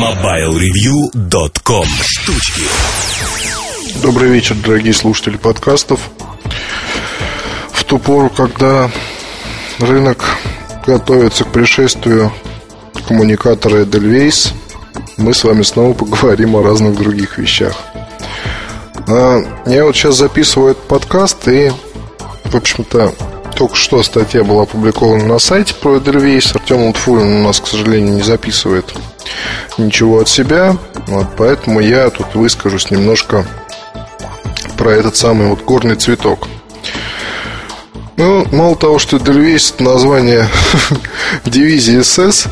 MobileReview.com Штучки Добрый вечер, дорогие слушатели подкастов. В ту пору, когда рынок готовится к пришествию коммуникатора Edelweiss, мы с вами снова поговорим о разных других вещах. А, я вот сейчас записываю этот подкаст и, в общем-то, только что статья была опубликована на сайте про Эдельвейс. Артем Лутфулин у нас, к сожалению, не записывает ничего от себя. Вот, поэтому я тут выскажусь немножко про этот самый вот горный цветок. Ну, мало того, что Эдельвейс это название дивизии СС,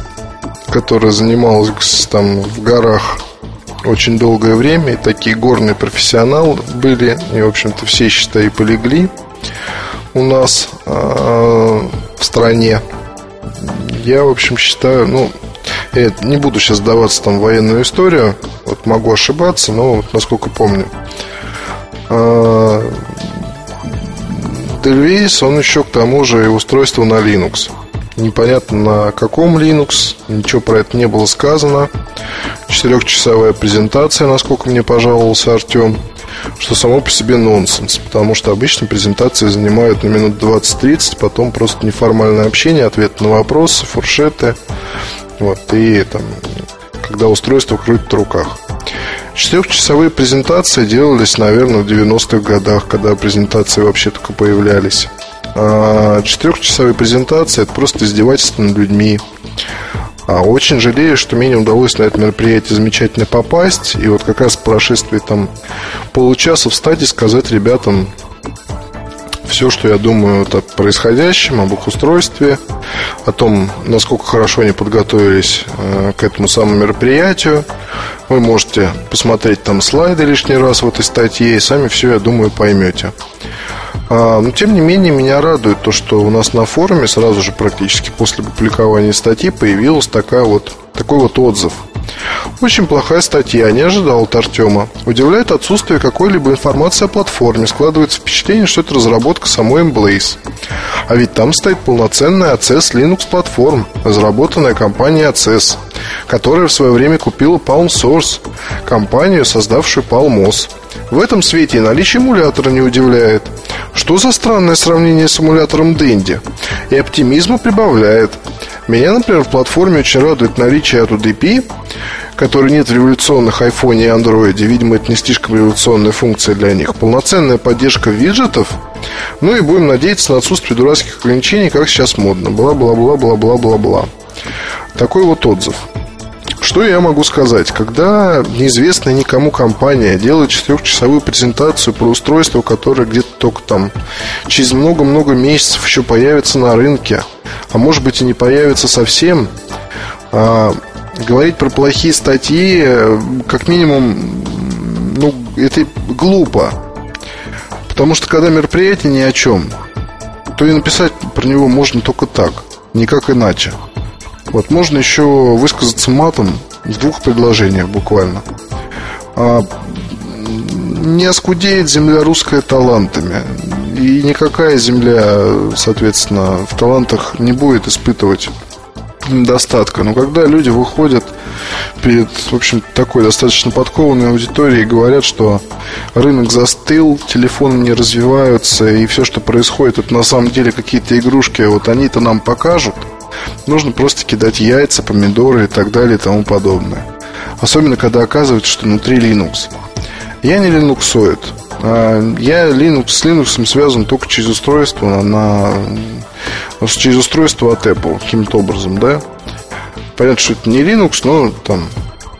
которая занималась там в горах очень долгое время, и такие горные профессионалы были, и, в общем-то, все, считай, полегли у нас э, в стране. Я, в общем, считаю, ну, не буду сейчас даваться там в военную историю, вот могу ошибаться, но вот насколько помню. Дельвейс, он еще к тому же и устройство на Linux. Непонятно на каком Linux, ничего про это не было сказано. Четырехчасовая презентация, насколько мне пожаловался Артем что само по себе нонсенс, потому что обычно презентации занимают на минут 20-30, потом просто неформальное общение, ответ на вопросы, фуршеты, вот, и там, когда устройство крутит в руках. Четырехчасовые презентации делались, наверное, в 90-х годах, когда презентации вообще только появлялись. А четырехчасовые презентации – это просто издевательство над людьми. А очень жалею, что мне не удалось на это мероприятие замечательно попасть. И вот как раз по прошествии там получаса встать и сказать ребятам все, что я думаю о происходящем, об их устройстве, о том, насколько хорошо они подготовились э, к этому самому мероприятию. Вы можете посмотреть там слайды лишний раз в этой статье и сами все, я думаю, поймете. А, но, тем не менее, меня радует то, что у нас на форуме сразу же практически после публикования статьи появилась такая вот, такой вот отзыв. Очень плохая статья, не ожидал от Артема. Удивляет отсутствие какой-либо информации о платформе. Складывается впечатление, что это разработка самой Emblaze. А ведь там стоит полноценная ACS Linux платформа, разработанная компанией ACS, которая в свое время купила Palm Source, компанию, создавшую Palmos. В этом свете и наличие эмулятора не удивляет. Что за странное сравнение с эмулятором Dendy? И оптимизма прибавляет. Меня, например, в платформе очень радует наличие AutoDP, который нет в революционных iPhone и Android. Видимо, это не слишком революционная функция для них. Полноценная поддержка виджетов. Ну и будем надеяться на отсутствие дурацких ограничений, как сейчас модно. Бла-бла-бла-бла-бла-бла-бла. Такой вот отзыв. Что я могу сказать? Когда неизвестная никому компания делает четырехчасовую презентацию про устройство, которое где-то только там через много-много месяцев еще появится на рынке, а может быть и не появится совсем, а, говорить про плохие статьи, как минимум, ну, это глупо. Потому что когда мероприятие ни о чем, то и написать про него можно только так, никак иначе. Вот можно еще высказаться матом в двух предложениях буквально. А, не оскудеет земля русская талантами. И никакая земля, соответственно, в талантах не будет испытывать недостатка. Но когда люди выходят перед, в общем, такой достаточно подкованной аудиторией и говорят, что рынок застыл, телефоны не развиваются, и все, что происходит, это на самом деле какие-то игрушки, вот они-то нам покажут – Нужно просто кидать яйца, помидоры и так далее и тому подобное. Особенно, когда оказывается, что внутри Linux. Я не линуксоид. А я Linux, с Linux связан только через устройство на, через устройство от Apple каким-то образом, да. Понятно, что это не Linux, но там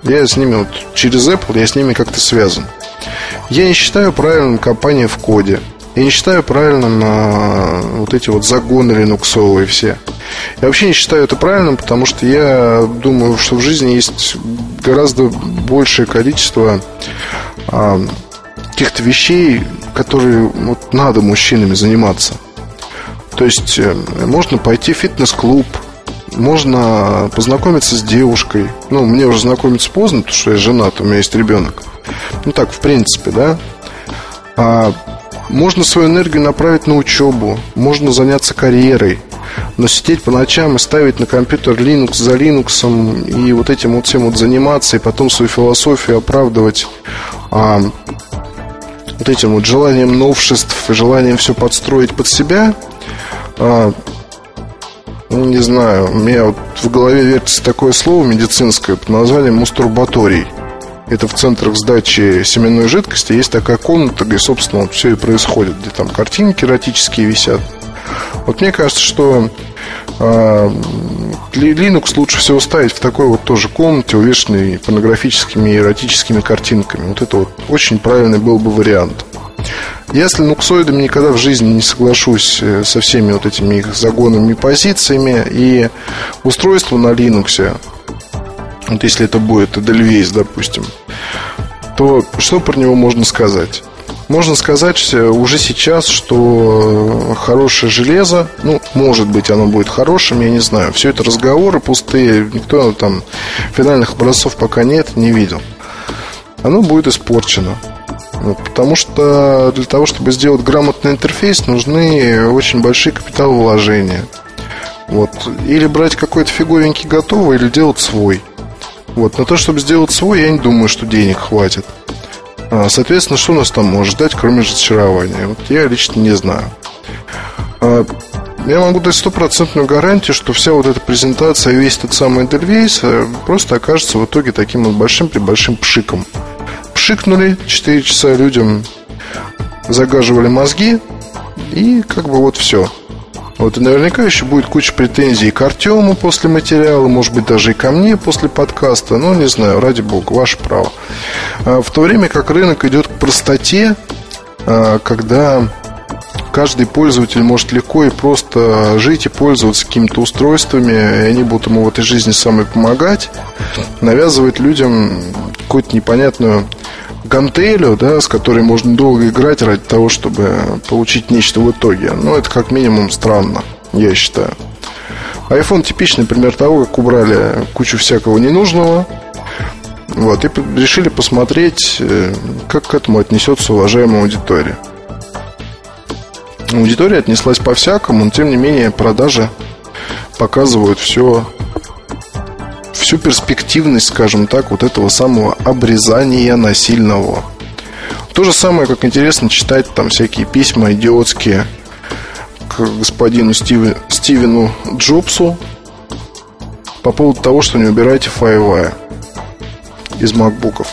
я с ними вот через Apple я с ними как-то связан. Я не считаю правильным компания в коде. Я не считаю правильным а, вот эти вот загоны линуксовые все. Я вообще не считаю это правильным, потому что я думаю, что в жизни есть гораздо большее количество а, каких-то вещей, которые вот, надо мужчинами заниматься. То есть э, можно пойти в фитнес-клуб, можно познакомиться с девушкой. Ну, мне уже знакомиться поздно, потому что я женат, у меня есть ребенок. Ну так, в принципе, да. А можно свою энергию направить на учебу, можно заняться карьерой, но сидеть по ночам и ставить на компьютер Linux за Linux и вот этим вот всем вот заниматься, и потом свою философию оправдывать а, вот этим вот желанием новшеств, желанием все подстроить под себя, а, ну, не знаю, у меня вот в голове вертится такое слово медицинское под названием мастурбаторий. Это в центрах сдачи семенной жидкости есть такая комната, где, собственно, вот все и происходит, где там картинки эротические висят. Вот мне кажется, что э, Linux лучше всего ставить в такой вот тоже комнате, увешанной порнографическими и эротическими картинками. Вот это вот очень правильный был бы вариант. Я с линуксоидами никогда в жизни не соглашусь э, со всеми вот этими их загонами и позициями. И устройство на Linux вот если это будет Edelweiss, допустим, то что про него можно сказать? Можно сказать уже сейчас, что хорошее железо, ну, может быть, оно будет хорошим, я не знаю. Все это разговоры пустые, никто там финальных образцов пока нет, не видел. Оно будет испорчено. Потому что для того, чтобы сделать грамотный интерфейс, нужны очень большие капиталовложения. Вот. Или брать какой-то фиговенький готовый, или делать свой. Вот, на то, чтобы сделать свой, я не думаю, что денег хватит. А, соответственно, что нас там может ждать, кроме разочарования? Вот я лично не знаю. А, я могу дать стопроцентную гарантию, что вся вот эта презентация, весь этот самый Эдельвейс э, просто окажется в итоге таким вот большим-пребольшим пшиком. Пшикнули 4 часа людям, загаживали мозги, и как бы вот все. Вот и наверняка еще будет куча претензий к Артему после материала, может быть, даже и ко мне после подкаста. Ну, не знаю, ради бога, ваше право. А в то время как рынок идет к простоте, а, когда каждый пользователь может легко и просто жить и пользоваться какими-то устройствами, и они будут ему в этой жизни самой помогать, навязывать людям какую-то непонятную гантелю, да, с которой можно долго играть ради того, чтобы получить нечто в итоге. Ну, это как минимум странно, я считаю. iPhone типичный пример того, как убрали кучу всякого ненужного. Вот, и решили посмотреть, э, как к этому отнесется уважаемая аудитория. Аудитория отнеслась по-всякому, но тем не менее продажи показывают все всю перспективность, скажем так, вот этого самого обрезания насильного. То же самое, как интересно читать там всякие письма идиотские к господину Стивен, Стивену Джобсу по поводу того, что не убираете файлы из макбуков.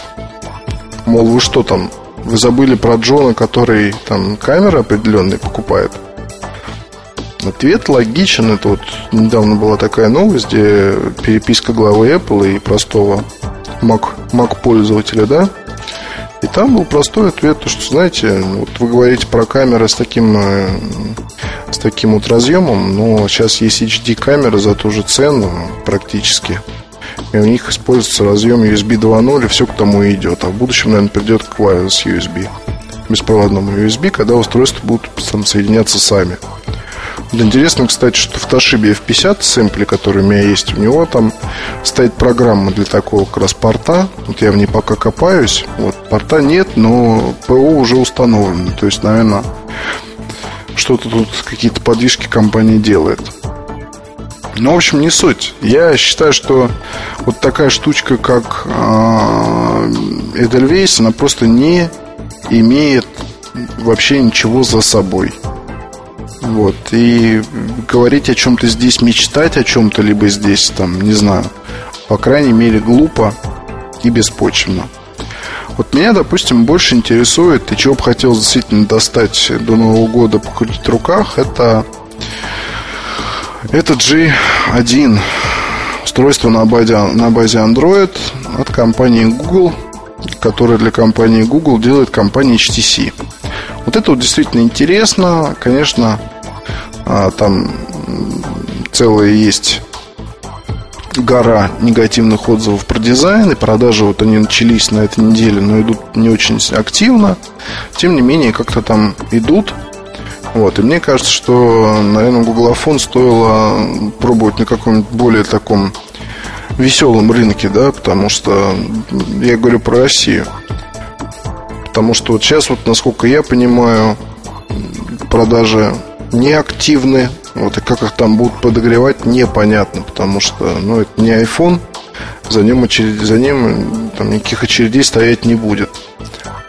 Мол, вы что там, вы забыли про Джона, который там камеры определенные покупает? Ответ логичен. Это вот недавно была такая новость, где переписка главы Apple и простого Mac, Mac пользователя, да? И там был простой ответ, то, что, знаете, вот вы говорите про камеры с таким, э, с таким вот разъемом, но сейчас есть HD-камеры за ту же цену практически. И у них используется разъем USB 2.0, и все к тому и идет. А в будущем, наверное, придет к wireless USB, беспроводному USB, когда устройства будут там соединяться сами. Вот интересно, кстати, что в Toshiba F50 сэмпле, который у меня есть, у него там стоит программа для такого как раз порта. Вот я в ней пока копаюсь. Вот порта нет, но ПО уже установлено. То есть, наверное, что-то тут какие-то подвижки компания делает. Ну, в общем, не суть. Я считаю, что вот такая штучка, как э, Edelweiss, она просто не имеет вообще ничего за собой. Вот. И говорить о чем-то здесь, мечтать о чем-то, либо здесь, там, не знаю, по крайней мере, глупо и беспочвенно. Вот меня, допустим, больше интересует, и чего бы хотел действительно достать до Нового года, покрутить в руках, это, это G1 устройство на базе, на базе Android от компании Google, которое для компании Google делает компания HTC. Вот это вот действительно интересно. Конечно, а, там целая есть гора негативных отзывов про дизайн, и продажи вот они начались на этой неделе, но идут не очень активно. Тем не менее, как-то там идут. Вот, и мне кажется, что, наверное, гуглофон стоило пробовать на каком-нибудь более таком веселом рынке, да, потому что я говорю про Россию. Потому что вот сейчас, вот, насколько я понимаю, продажи не активны. Вот, и как их там будут подогревать, непонятно, потому что ну, это не iPhone, за ним, очередь, за ним там, никаких очередей стоять не будет.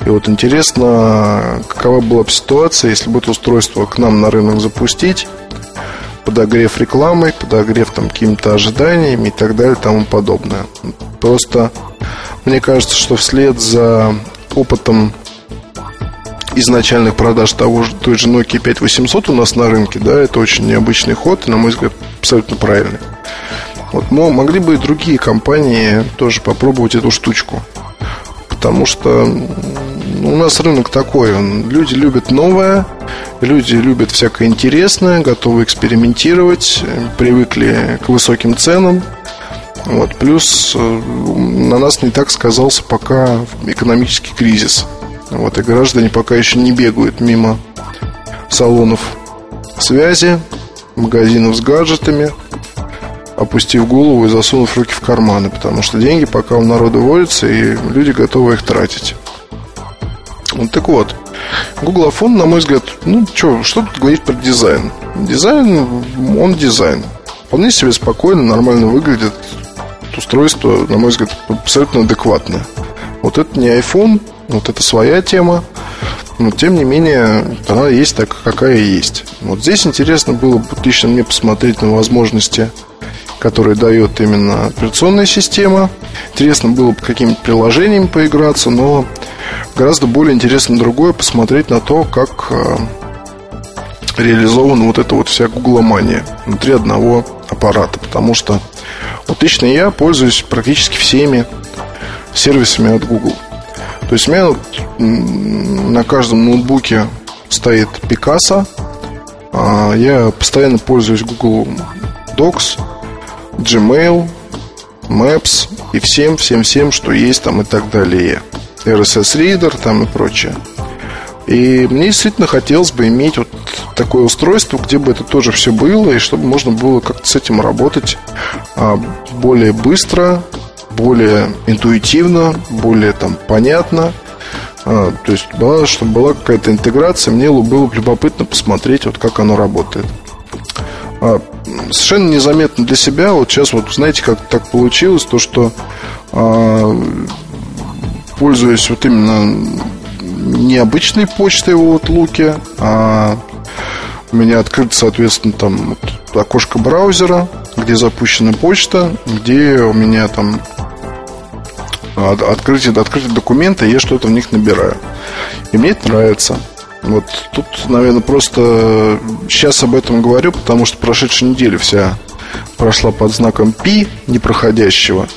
И вот интересно, какова была бы ситуация, если бы это устройство к нам на рынок запустить, подогрев рекламой, подогрев там какими-то ожиданиями и так далее и тому подобное. Просто мне кажется, что вслед за опытом изначальных продаж того же, той же Nokia 5800 у нас на рынке, да, это очень необычный ход, и, на мой взгляд, абсолютно правильный. Вот, но могли бы и другие компании тоже попробовать эту штучку. Потому что у нас рынок такой, он, люди любят новое, люди любят всякое интересное, готовы экспериментировать, привыкли к высоким ценам. Вот, плюс э, на нас не так сказался пока экономический кризис. Вот, и граждане пока еще не бегают мимо салонов связи, магазинов с гаджетами, опустив голову и засунув руки в карманы, потому что деньги пока у народа водятся, и люди готовы их тратить. Вот так вот, Google iPhone, на мой взгляд, ну, что, что тут говорить про дизайн? Дизайн, он дизайн. Вполне себе спокойно, нормально выглядит. Устройство, на мой взгляд, абсолютно адекватное. Вот это не iPhone, вот это своя тема. Но тем не менее, она есть такая, какая есть. Вот здесь интересно было бы лично мне посмотреть на возможности, которые дает именно операционная система. Интересно было бы какими-то приложениями поиграться, но гораздо более интересно другое посмотреть на то, как э, реализована вот эта вот вся гугломания внутри одного аппарата. Потому что вот лично я пользуюсь практически всеми сервисами от Google. То есть у меня на каждом ноутбуке стоит Picasso. А, я постоянно пользуюсь Google Docs, Gmail, Maps и всем, всем, всем, что есть там и так далее. RSS Reader там и прочее. И мне действительно хотелось бы иметь вот такое устройство, где бы это тоже все было, и чтобы можно было как-то с этим работать а, более быстро, более интуитивно, более там понятно. А, то есть, была, чтобы была какая-то интеграция, мне было любопытно посмотреть, вот как оно работает. А, совершенно незаметно для себя, вот сейчас вот знаете, как так получилось, то что а, пользуясь вот именно необычной почтой в Outlook, а у меня открыто, соответственно, там вот окошко браузера, где запущена почта, где у меня там открытие, открытие документа, и я что-то в них набираю. И мне это нравится. Вот тут, наверное, просто сейчас об этом говорю, потому что прошедшая неделя вся прошла под знаком Пи непроходящего.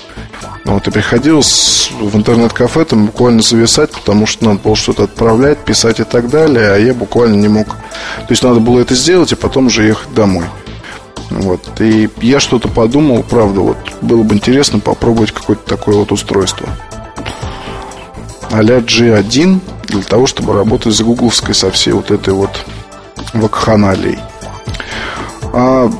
Вот, и приходилось в интернет-кафе там буквально зависать, потому что надо было что-то отправлять, писать и так далее, а я буквально не мог. То есть надо было это сделать, и потом уже ехать домой. Вот. И я что-то подумал, правда, вот было бы интересно попробовать какое-то такое вот устройство. А-ля G1 для того, чтобы работать с гугловской со всей вот этой вот вакханалией. А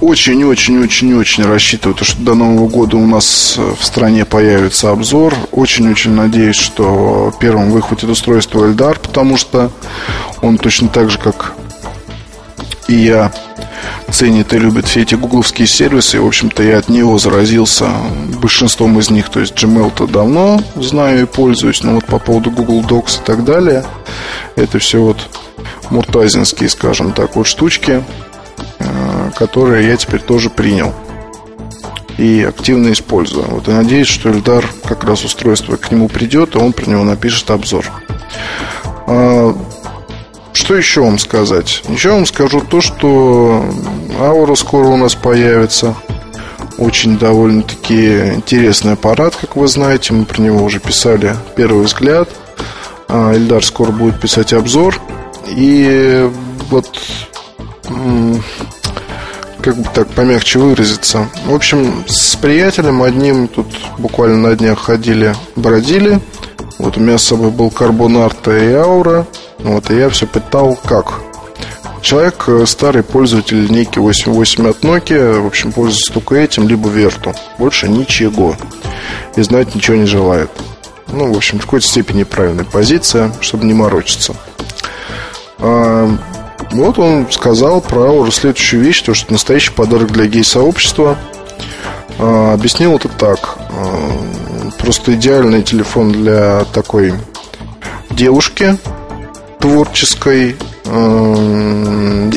очень-очень-очень-очень рассчитываю, что до Нового года у нас в стране появится обзор. Очень-очень надеюсь, что первым выхватит устройство Эльдар, потому что он точно так же, как и я, ценит и любит все эти гугловские сервисы. И, в общем-то, я от него заразился большинством из них. То есть Gmail-то давно знаю и пользуюсь, но вот по поводу Google Docs и так далее, это все вот муртазинские, скажем так, вот штучки, э, которые я теперь тоже принял и активно использую. Вот и надеюсь, что Эльдар как раз устройство к нему придет, и он про него напишет обзор. Что еще вам сказать? Еще вам скажу то, что Аура скоро у нас появится. Очень довольно-таки интересный аппарат, как вы знаете. Мы про него уже писали первый взгляд. А Эльдар скоро будет писать обзор. И вот как бы так помягче выразиться. В общем, с приятелем одним тут буквально на днях ходили, бродили. Вот у меня с собой был карбонарта и аура. Вот, и я все пытал, как. Человек, э, старый пользователь линейки 8.8 от Nokia, в общем, пользуется только этим, либо Верту. Больше ничего. И знать ничего не желает. Ну, в общем, в какой-то степени правильная позиция, чтобы не морочиться. А, вот он сказал про следующую вещь, то, что настоящий подарок для гей-сообщества. А, объяснил это так. А, просто идеальный телефон для такой девушки творческой,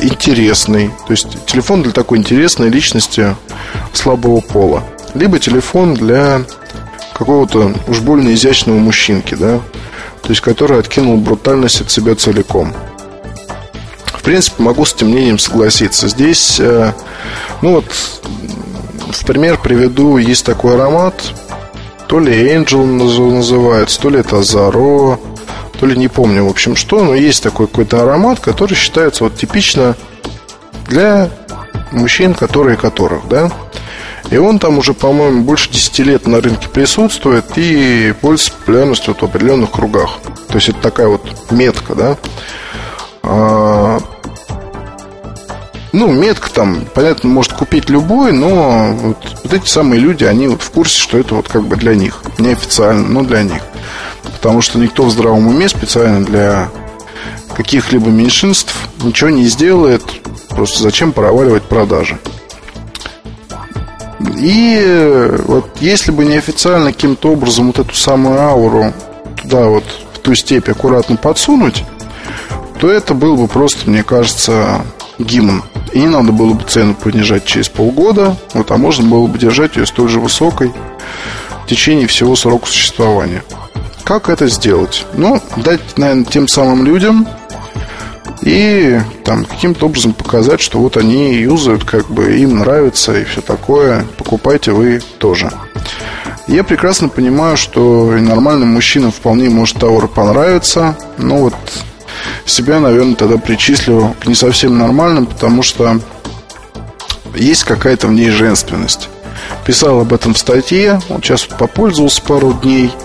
интересной. То есть телефон для такой интересной личности слабого пола. Либо телефон для какого-то уж больно изящного мужчинки, да, то есть который откинул брутальность от себя целиком. В принципе, могу с этим мнением согласиться. Здесь, э, ну вот, в пример приведу, есть такой аромат, то ли Angel называется, то ли это Zaro, то ли не помню, в общем, что, но есть такой какой-то аромат, который считается вот типично для мужчин, которые которых, да. И он там уже, по-моему, больше 10 лет на рынке присутствует и пользуется популярностью вот в определенных кругах. То есть это такая вот метка, да. А, ну, метка там, понятно, может купить любой, но вот, вот эти самые люди, они вот в курсе, что это вот как бы для них. Неофициально, но для них. Потому что никто в здравом уме специально для каких-либо меньшинств ничего не сделает. Просто зачем проваливать продажи? И вот если бы неофициально каким-то образом вот эту самую ауру туда вот в ту степь аккуратно подсунуть, то это был бы просто, мне кажется, гимн. И не надо было бы цену понижать через полгода, вот, а можно было бы держать ее столь же высокой в течение всего срока существования. Как это сделать? Ну, дать, наверное, тем самым людям и там каким-то образом показать, что вот они юзают, как бы им нравится и все такое. Покупайте вы тоже. Я прекрасно понимаю, что и нормальным мужчинам вполне может Тауэр понравиться. Но вот себя, наверное, тогда причислю к не совсем нормальным, потому что есть какая-то в ней женственность. Писал об этом в статье, вот сейчас попользовался пару дней –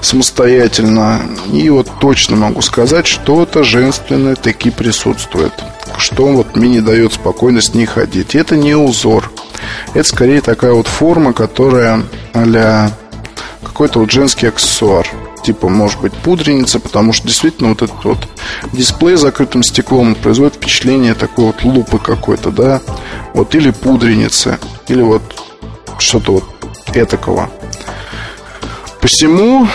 самостоятельно. И вот точно могу сказать, что-то женственное таки присутствует. Что вот мне не дает спокойно с ней ходить. Это не узор. Это скорее такая вот форма, которая а какой-то вот женский аксессуар типа, может быть, пудреница, потому что действительно вот этот вот дисплей с закрытым стеклом производит впечатление такой вот лупы какой-то, да, вот, или пудреницы, или вот что-то вот этакого. Посему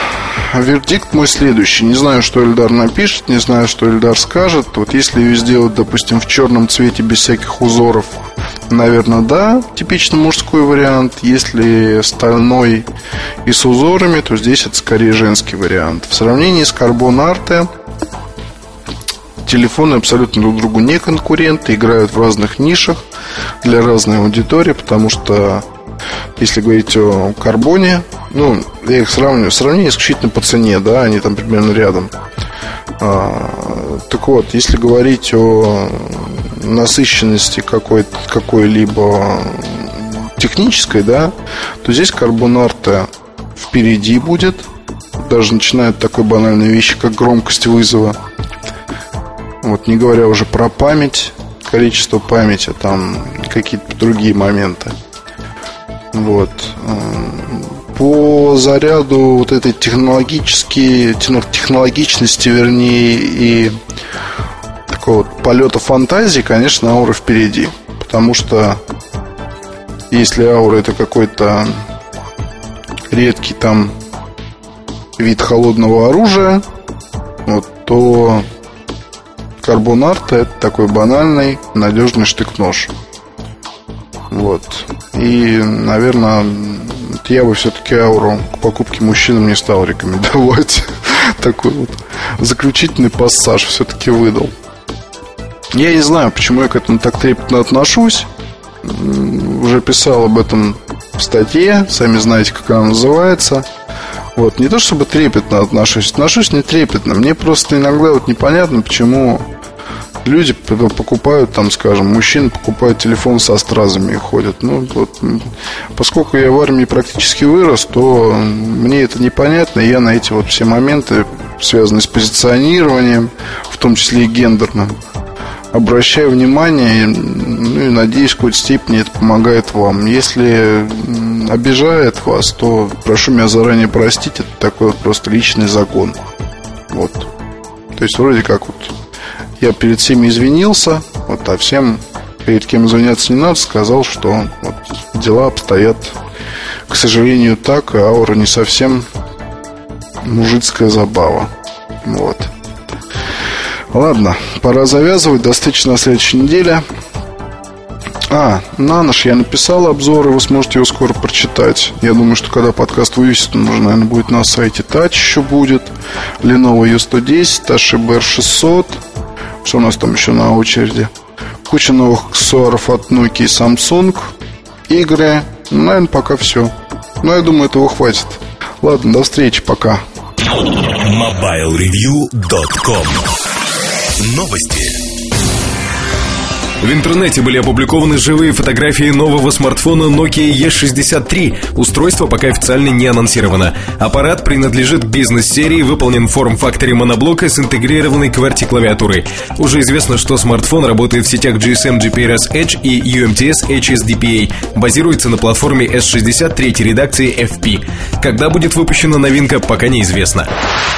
вердикт мой следующий. Не знаю, что Эльдар напишет, не знаю, что Эльдар скажет. Вот если ее сделать, допустим, в черном цвете без всяких узоров, наверное, да, типично мужской вариант. Если стальной и с узорами, то здесь это скорее женский вариант. В сравнении с Carbon Arte телефоны абсолютно друг другу не конкуренты, играют в разных нишах для разной аудитории, потому что если говорить о карбоне, ну, я их сравниваю, сравнение исключительно по цене, да, они там примерно рядом. А, так вот, если говорить о насыщенности какой- какой-либо технической, да, то здесь карбонарта впереди будет, даже начиная такой банальной вещи, как громкость вызова. Вот, не говоря уже про память, количество памяти, там какие-то другие моменты. Вот. По заряду вот этой технологически, технологичности, вернее, и такого вот полета фантазии, конечно, аура впереди. Потому что если аура это какой-то редкий там вид холодного оружия, вот, то карбонарта это такой банальный надежный штык-нож. Вот. И, наверное, я бы все-таки ауру к покупке мужчинам не стал рекомендовать. Такой вот заключительный пассаж все-таки выдал. Я не знаю, почему я к этому так трепетно отношусь. Уже писал об этом в статье, сами знаете, как она называется. Вот, не то чтобы трепетно отношусь, отношусь не трепетно. Мне просто иногда вот непонятно, почему люди покупают, там, скажем, мужчины покупают телефон со стразами и ходят. Ну, вот, поскольку я в армии практически вырос, то мне это непонятно, я на эти вот все моменты, связанные с позиционированием, в том числе и гендерным, обращаю внимание, ну и надеюсь, в какой-то степени это помогает вам. Если обижает вас, то прошу меня заранее простить, это такой вот просто личный закон. Вот. То есть вроде как вот Я перед всеми извинился, вот, а всем, перед кем извиняться не надо, сказал, что вот, дела обстоят, к сожалению, так, и аура не совсем мужицкая забава. Вот. Ладно, пора завязывать. До встречи на следующей неделе. А, на нож я написал обзор, и вы сможете его скоро прочитать. Я думаю, что когда подкаст вывесит, он уже, наверное, будет на сайте Touch еще будет. Lenovo U110, Toshiba R600. Что у нас там еще на очереди? Куча новых аксессуаров от Nokia и Samsung. Игры. Ну, наверное, пока все. Но я думаю, этого хватит. Ладно, до встречи, пока. MobileReview.com Новости. В интернете были опубликованы живые фотографии нового смартфона Nokia E63. Устройство пока официально не анонсировано. Аппарат принадлежит бизнес-серии, выполнен в форм-факторе моноблока с интегрированной QWERTY-клавиатурой. Уже известно, что смартфон работает в сетях GSM GPRS Edge и UMTS HSDPA. Базируется на платформе S60 третьей редакции FP. Когда будет выпущена новинка, пока неизвестно.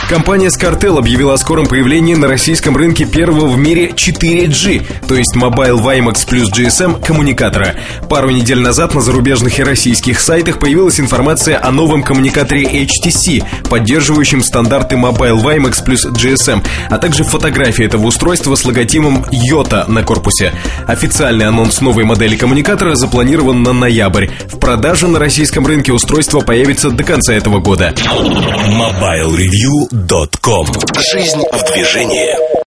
Компания Scartel объявила о скором появлении на российском рынке первого в мире 4G, то есть Mobile WiMAX плюс GSM коммуникатора. Пару недель назад на зарубежных и российских сайтах появилась информация о новом коммуникаторе HTC, поддерживающем стандарты Mobile WiMAX плюс GSM, а также фотографии этого устройства с логотипом Yota на корпусе. Официальный анонс новой модели коммуникатора запланирован на ноябрь. В продаже на российском рынке устройство появится до конца этого года. MobileReview.com Жизнь в движении.